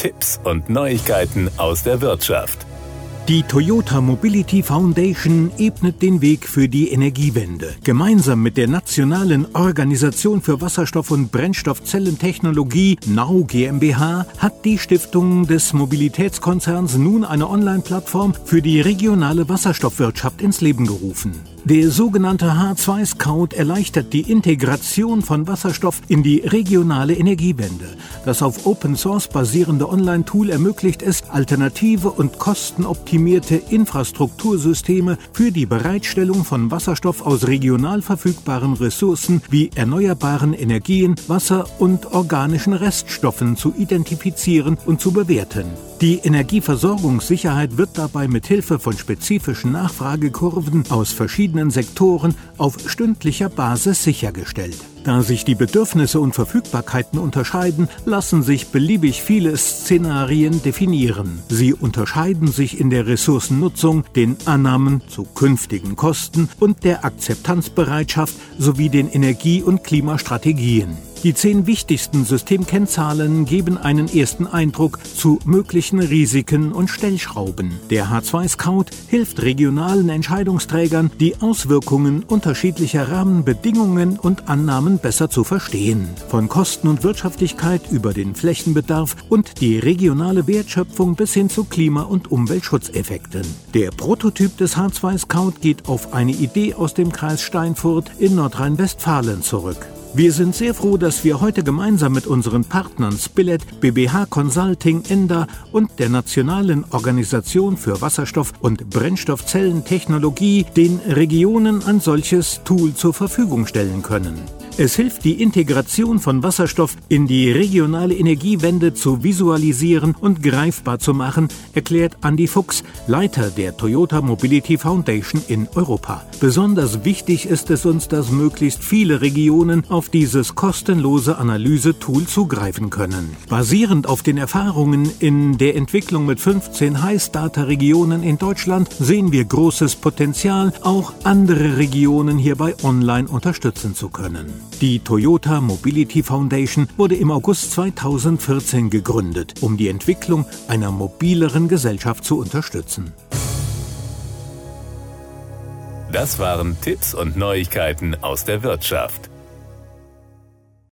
Tipps und Neuigkeiten aus der Wirtschaft. Die Toyota Mobility Foundation ebnet den Weg für die Energiewende. Gemeinsam mit der Nationalen Organisation für Wasserstoff- und Brennstoffzellentechnologie NOW GmbH hat die Stiftung des Mobilitätskonzerns nun eine Online-Plattform für die regionale Wasserstoffwirtschaft ins Leben gerufen. Der sogenannte H2 Scout erleichtert die Integration von Wasserstoff in die regionale Energiewende. Das auf Open Source basierende Online-Tool ermöglicht es, alternative und kostenoptimierte Infrastruktursysteme für die Bereitstellung von Wasserstoff aus regional verfügbaren Ressourcen wie erneuerbaren Energien, Wasser und organischen Reststoffen zu identifizieren und zu bewerten. Die Energieversorgungssicherheit wird dabei mit Hilfe von spezifischen Nachfragekurven aus verschiedenen Sektoren auf stündlicher Basis sichergestellt. Da sich die Bedürfnisse und Verfügbarkeiten unterscheiden, lassen sich beliebig viele Szenarien definieren. Sie unterscheiden sich in der Ressourcennutzung, den Annahmen zu künftigen Kosten und der Akzeptanzbereitschaft sowie den Energie- und Klimastrategien. Die zehn wichtigsten Systemkennzahlen geben einen ersten Eindruck zu möglichen Risiken und Stellschrauben. Der H2 Scout hilft regionalen Entscheidungsträgern, die Auswirkungen unterschiedlicher Rahmenbedingungen und Annahmen besser zu verstehen. Von Kosten und Wirtschaftlichkeit über den Flächenbedarf und die regionale Wertschöpfung bis hin zu Klima- und Umweltschutzeffekten. Der Prototyp des H2 Scout geht auf eine Idee aus dem Kreis Steinfurt in Nordrhein-Westfalen zurück. Wir sind sehr froh, dass wir heute gemeinsam mit unseren Partnern Spillet, BBH Consulting, ENDA und der Nationalen Organisation für Wasserstoff- und Brennstoffzellentechnologie den Regionen ein solches Tool zur Verfügung stellen können. Es hilft, die Integration von Wasserstoff in die regionale Energiewende zu visualisieren und greifbar zu machen, erklärt Andy Fuchs, Leiter der Toyota Mobility Foundation in Europa. Besonders wichtig ist es uns, dass möglichst viele Regionen auf dieses kostenlose Analysetool zugreifen können. Basierend auf den Erfahrungen in der Entwicklung mit 15 Heiß-Data-Regionen in Deutschland sehen wir großes Potenzial, auch andere Regionen hierbei online unterstützen zu können. Die Toyota Mobility Foundation wurde im August 2014 gegründet, um die Entwicklung einer mobileren Gesellschaft zu unterstützen. Das waren Tipps und Neuigkeiten aus der Wirtschaft.